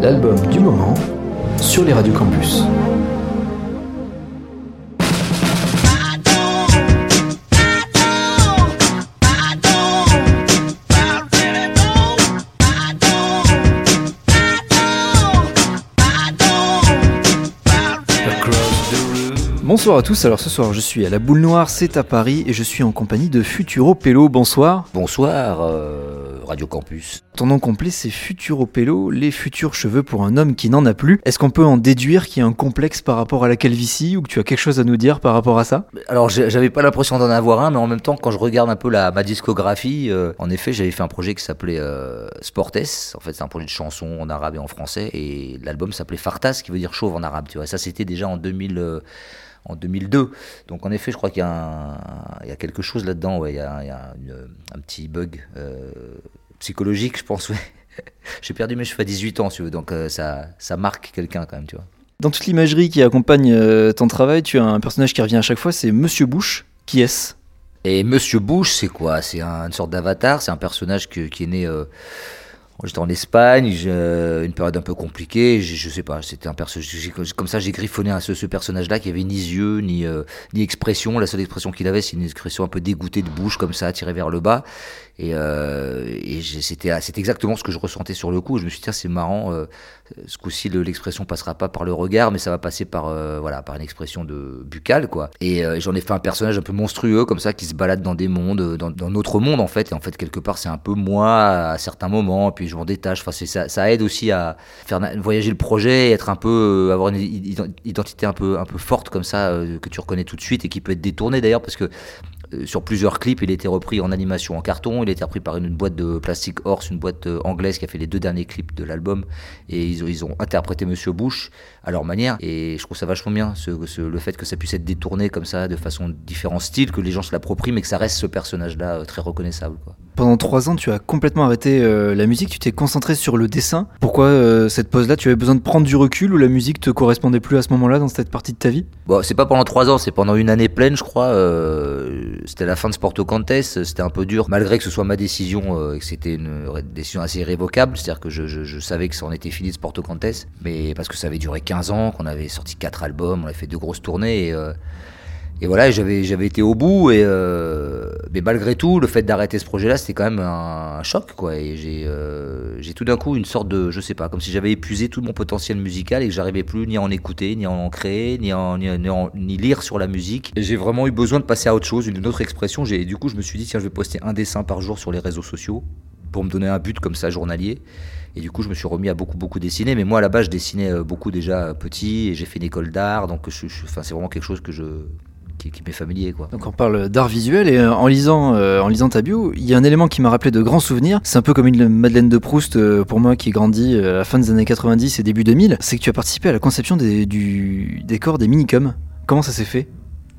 l'album du moment sur les radios campus. Bonsoir à tous, alors ce soir je suis à la boule noire, c'est à Paris et je suis en compagnie de Futuro Pello, bonsoir. Bonsoir euh, Radio Campus. Ton nom complet c'est Futuro Pello, les futurs cheveux pour un homme qui n'en a plus. Est-ce qu'on peut en déduire qu'il y a un complexe par rapport à la calvitie ou que tu as quelque chose à nous dire par rapport à ça? Alors j'avais pas l'impression d'en avoir un, mais en même temps quand je regarde un peu la, ma discographie, euh, en effet j'avais fait un projet qui s'appelait euh, Sportes, en fait c'est un projet de chansons en arabe et en français, et l'album s'appelait Fartas qui veut dire chauve en arabe, tu vois. Ça c'était déjà en 2000 en 2002. Donc en effet, je crois qu'il y, a quelque chose là-dedans. Ouais. Il y a, un petit bug euh, psychologique, je pense. Ouais. J'ai perdu mes cheveux à 18 ans, tu veux, donc euh, ça, ça marque quelqu'un quand même, tu vois. Dans toute l'imagerie qui accompagne euh, ton travail, tu as un personnage qui revient à chaque fois, c'est Monsieur Bush. Qui est-ce? Et Monsieur Bush, c'est quoi? C'est une sorte d'avatar, c'est un personnage qui est né J'étais en Espagne, une période un peu compliquée, je, je sais pas, c'était un personnage, comme ça j'ai griffonné à ce, ce personnage-là qui avait ni yeux, ni, euh, ni expression, la seule expression qu'il avait c'est une expression un peu dégoûtée de bouche, comme ça, tirée vers le bas, et, euh, et c'était c'est exactement ce que je ressentais sur le coup, je me suis dit, c'est marrant, euh, ce coup-ci l'expression passera pas par le regard, mais ça va passer par, euh, voilà, par une expression de buccale, quoi. Et euh, j'en ai fait un personnage un peu monstrueux, comme ça, qui se balade dans des mondes, dans, dans notre monde, en fait, et en fait, quelque part, c'est un peu moi à certains moments, puis je m'en détache. Enfin, ça, ça aide aussi à faire voyager le projet, être un peu, euh, avoir une identité un peu, un peu forte comme ça, euh, que tu reconnais tout de suite et qui peut être détournée d'ailleurs, parce que euh, sur plusieurs clips, il a été repris en animation en carton, il a été repris par une boîte de plastique Horse, une boîte anglaise qui a fait les deux derniers clips de l'album, et ils ont, interprété Monsieur Bush à leur manière, et je trouve ça vachement bien, ce, le fait que ça puisse être détourné comme ça, de façon différents styles, que les gens se l'approprient, mais que ça reste ce personnage-là très reconnaissable. Quoi. Pendant trois ans, tu as complètement arrêté la musique, tu t'es concentré sur le dessin. Pourquoi euh, cette pause-là Tu avais besoin de prendre du recul ou la musique te correspondait plus à ce moment-là dans cette partie de ta vie? Bon, c'est pas pendant trois ans, c'est pendant une année pleine, je crois. Euh, c'était la fin de Sporto Cantes, c'était un peu dur, malgré que ce soit ma décision euh, et que c'était une décision assez irrévocable. C'est-à-dire que je, savais que ça en était fini de Sporto Cantes, mais parce que ça avait duré 15 ans, qu'on avait sorti quatre albums, on avait fait deux grosses tournées et voilà, j'avais j'avais été au bout et euh, mais malgré tout, le fait d'arrêter ce projet-là, c'était quand même un, choc quoi. Et j'ai euh, j'ai tout d'un coup une sorte de je sais pas, comme si j'avais épuisé tout mon potentiel musical et que j'arrivais plus ni à en écouter, ni à en créer, ni à ni, lire sur la musique. J'ai vraiment eu besoin de passer à autre chose, une autre expression. J'ai du coup je me suis dit tiens je vais poster un dessin par jour sur les réseaux sociaux pour me donner un but comme ça journalier. Et du coup, je me suis remis à beaucoup, beaucoup dessiner. Mais moi, à la base, je dessinais euh, beaucoup déjà petit et j'ai fait une école d'art. Donc, je, c'est vraiment quelque chose que je, qui, familier. Donc on parle d'art visuel et euh, en lisant, euh, lisant ta bio, il y a un élément qui m'a rappelé de grands souvenirs. C'est un peu comme une Madeleine de Proust euh, pour moi qui grandit à la fin des années 90 et début 2000. C'est que tu as participé à la conception des, du décor des minicums. Comment ça s'est fait?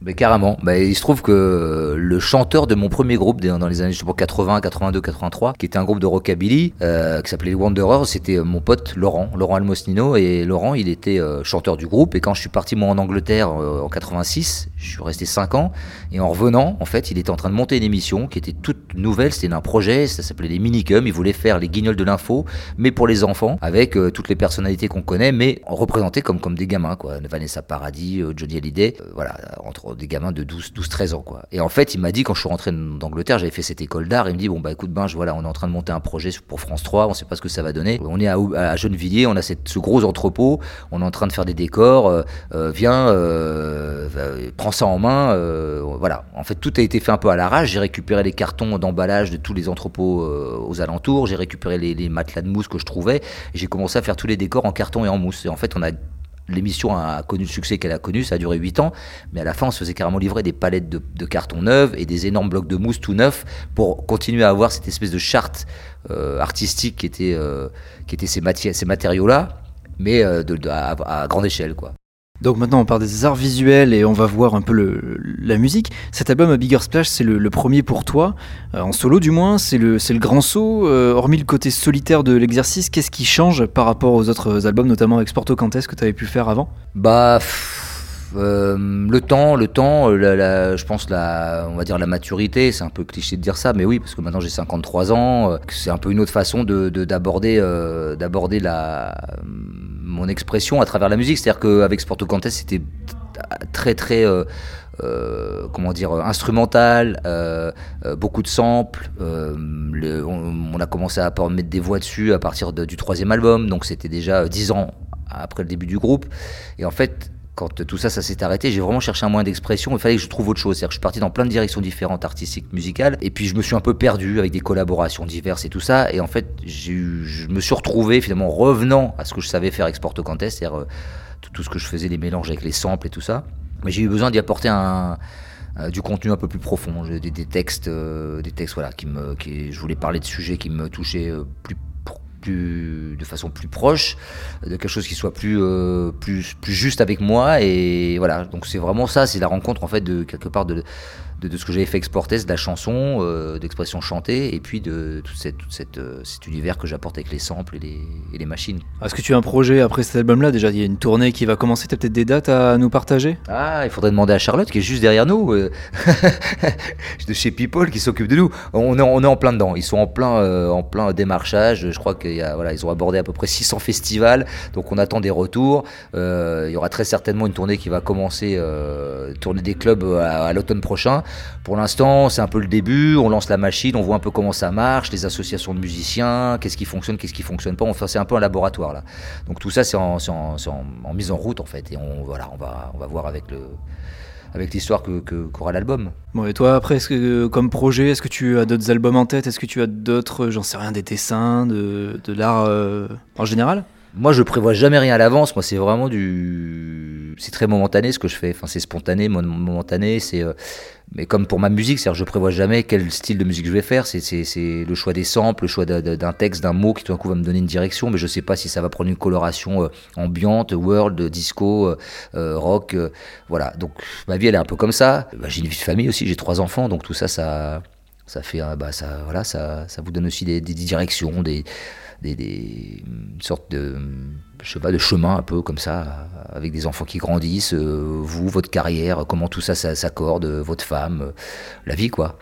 Mais carrément. Bah, il se trouve que le chanteur de mon premier groupe dans les années je sais pas, 80, 82, 83, qui était un groupe de rockabilly euh, qui s'appelait Wanderers, c'était euh, mon pote Laurent, Laurent Almosnino. Et Laurent, il était euh, chanteur du groupe. Et quand je suis parti moi en Angleterre euh, en 86, je suis resté 5 ans. Et en revenant, en fait, il était en train de monter une émission qui était toute nouvelle. C'était un projet, ça s'appelait les Minicums. Il voulait faire les guignols de l'info, mais pour les enfants, avec toutes les personnalités qu'on connaît, mais représentés comme, comme des gamins, quoi. Vanessa Paradis, Johnny Hallyday, voilà, entre des gamins de 12, 12 13 ans, quoi. Et en fait, il m'a dit, quand je suis rentré d'Angleterre, j'avais fait cette école d'art, il me dit, bon, bah, écoute, ben, voilà, on est en train de monter un projet pour France 3, on sait pas ce que ça va donner. On est à, à Gennevilliers, on a ce gros entrepôt, on est en train de faire des décors, euh, euh viens, euh, prends ça en main, voilà. En fait, tout a été fait un peu à l'arrache, j'ai récupéré les cartons d'emballage de tous les entrepôts aux alentours, j'ai récupéré les, les matelas de mousse que je trouvais, j'ai commencé à faire tous les décors en carton et en mousse. Et en fait, on a l'émission a connu le succès qu'elle a connu, ça a duré 8 ans, mais à la fin on se faisait carrément livrer des palettes de, de carton neufs et des énormes blocs de mousse tout neufs pour continuer à avoir cette espèce de charte euh, artistique qui était, euh, qui était ces, ces matériaux-là, mais euh, de, de, à, à, grande échelle. quoi. Donc maintenant on parle des arts visuels et on va voir un peu la musique. Cet album à Bigger Splash c'est le, premier pour toi, euh, en solo du moins, c'est le, grand saut. Euh, hormis le côté solitaire de l'exercice, qu'est-ce qui change par rapport aux autres albums, notamment avec Sporto que tu avais pu faire avant? Bah euh, le temps, le temps, je pense la, on va dire la maturité, c'est un peu cliché de dire ça, mais oui, parce que maintenant j'ai 53 ans, c'est un peu une autre façon de d'aborder la mon expression à travers la musique, c'est-à-dire qu'avec Sporto Contest c'était très très euh, comment dire instrumental, euh, euh, beaucoup de samples. on, a commencé à mettre des voix dessus à partir du troisième album, donc c'était déjà dix ans après le début du groupe. Et en fait, quand tout ça, ça s'est arrêté, j'ai vraiment cherché un moyen d'expression. Il fallait que je trouve autre chose. C'est-à-dire que je suis parti dans plein de directions différentes, artistiques, musicales. Et puis je me suis un peu perdu avec des collaborations diverses et tout ça. Et en fait, je me suis retrouvé finalement revenant à ce que je savais faire avec Sporto c'est-à-dire tout, ce que je faisais, les mélanges avec les samples et tout ça. Mais j'ai eu besoin d'y apporter un, euh, du contenu un peu plus profond, des, des textes, euh, des textes voilà, qui me, qui, je voulais parler de sujets qui me touchaient euh, plus, de façon plus proche, de quelque chose qui soit plus, plus, plus juste avec moi. Et voilà, donc c'est vraiment ça, c'est la rencontre en fait de quelque part de de, ce que j'avais fait exporter, de la chanson, euh, d'expression chantée, et puis de tout, cette, cette, euh, cet univers que j'apporte avec les samples et les, et les machines. Est-ce que tu as un projet après cet album-là? Déjà, il y a une tournée qui va commencer, tu as peut-être des dates à nous partager? Ah, il faudrait demander à Charlotte, qui est juste derrière nous, euh, de chez People, qui s'occupe de nous. On est, on est en plein dedans, ils sont en plein, en plein démarchage, je crois qu'ils voilà, ont abordé à peu près 600 festivals, donc on attend des retours. il y aura très certainement une tournée qui va commencer, tourner des clubs à l'automne prochain. Pour l'instant, c'est un peu le début. On lance la machine, on voit un peu comment ça marche, les associations de musiciens, qu'est-ce qui fonctionne, qu'est-ce qui fonctionne pas. Enfin, c'est un peu un laboratoire là. Donc tout ça, c'est en, mise en route en fait. Et on, voilà, on va, on va voir avec le avec l'histoire que qu'aura l'album. Bon et toi après que comme projet est-ce que tu as d'autres albums en tête? Est-ce que tu as d'autres j'en sais rien des dessins de, de l'art euh, en général? Moi, je prévois jamais rien à l'avance. Moi, c'est vraiment du, c'est très momentané ce que je fais. Enfin, c'est spontané, momentané. C'est, euh, mais comme pour ma musique, c'est-à-dire, je prévois jamais quel style de musique je vais faire. C'est, le choix des samples, le choix d'un texte, d'un mot qui tout d'un coup va me donner une direction, mais je sais pas si ça va prendre une coloration euh, ambiante, world, disco, euh, rock. voilà. Donc, ma vie, elle est un peu comme ça. Bah, j'ai une vie de famille aussi. J'ai trois enfants, donc tout ça, ça, ça fait, bah, ça, voilà, ça, ça vous donne aussi des, des directions, des des, une sorte de, je sais pas, de chemin un peu comme ça, avec des enfants qui grandissent, euh, vous, votre carrière, comment tout ça, s'accorde, votre femme, euh, la vie quoi.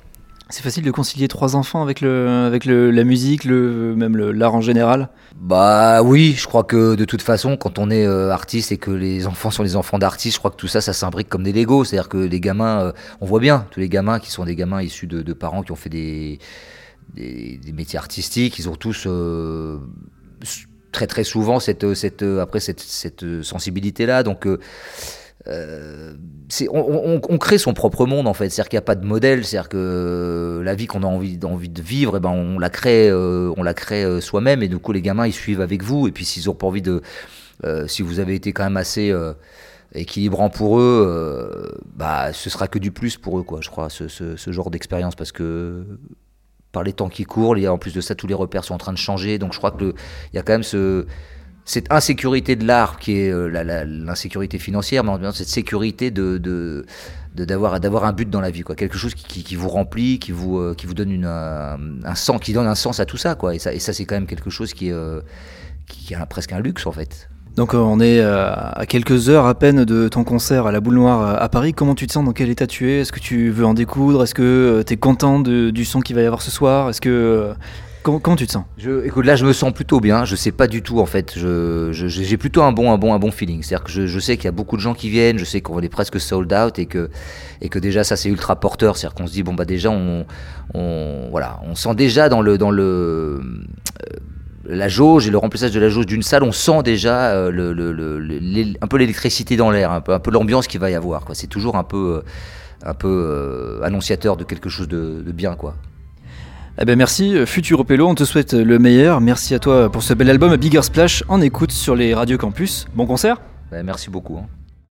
C'est facile de concilier trois enfants avec le, avec le, la musique, le, même l'art en général? Bah oui, je crois que de toute façon, quand on est euh, artiste et que les enfants sont les enfants d'artistes, je crois que tout ça, ça s'imbrique comme des Legos. C'est-à-dire que les gamins, on voit bien tous les gamins qui sont des gamins issus de, de parents qui ont fait des des, métiers artistiques, ils ont tous euh, très très souvent cette, cette, après cette, sensibilité-là. Donc euh, on, crée son propre monde en fait, c'est-à-dire qu'il n'y a pas de modèle, c'est-à-dire que la vie qu'on a envie, de vivre, eh ben on la crée, euh, on la crée soi-même. Et du coup les gamins ils suivent avec vous. Et puis s'ils ont pas envie de, si vous avez été quand même assez équilibrant pour eux, bah ce sera que du plus pour eux quoi, je crois ce, ce, ce genre d'expérience. Parce que par les temps qui courent. Et en plus de ça, tous les repères sont en train de changer. Donc je crois qu'il y a quand même ce, cette insécurité de l'art qui est euh, l'insécurité financière, mais en même cette sécurité de, de d'avoir d'avoir un but dans la vie quoi quelque chose qui, qui, vous remplit qui vous euh, qui vous donne une, un, sens qui donne un sens à tout ça quoi et ça et ça c'est quand même quelque chose qui est euh, qui a presque un luxe en fait donc euh, on est euh, à quelques heures à peine de ton concert à la Boule Noire euh, à Paris. Comment tu te sens? Dans quel état tu es? Est-ce que tu veux en découdre? Est-ce que tu es content du son qu'il va y avoir ce soir? Est-ce que Comment, tu te sens? Je, Écoute, là, je me sens plutôt bien. Je sais pas du tout, en fait. J'ai plutôt un bon, un bon, un bon feeling. C'est-à-dire que je, sais qu'il y a beaucoup de gens qui viennent. Je sais qu'on est presque sold out et que, et que déjà ça c'est ultra porteur. C'est-à-dire qu'on se dit bon bah déjà on, on, voilà, on sent déjà dans le, dans le la jauge et le remplissage de la jauge d'une salle, on sent déjà euh, le, un peu l'électricité dans l'air, un peu, un peu l'ambiance qu'il va y avoir. C'est toujours un peu, euh, un peu euh, annonciateur de quelque chose de, bien. Quoi. Eh ben merci, Futur Pello, on te souhaite le meilleur. Merci à toi pour ce bel album, Bigger Splash, en écoute sur les radios campus. Bon concert ben, Merci beaucoup. Hein.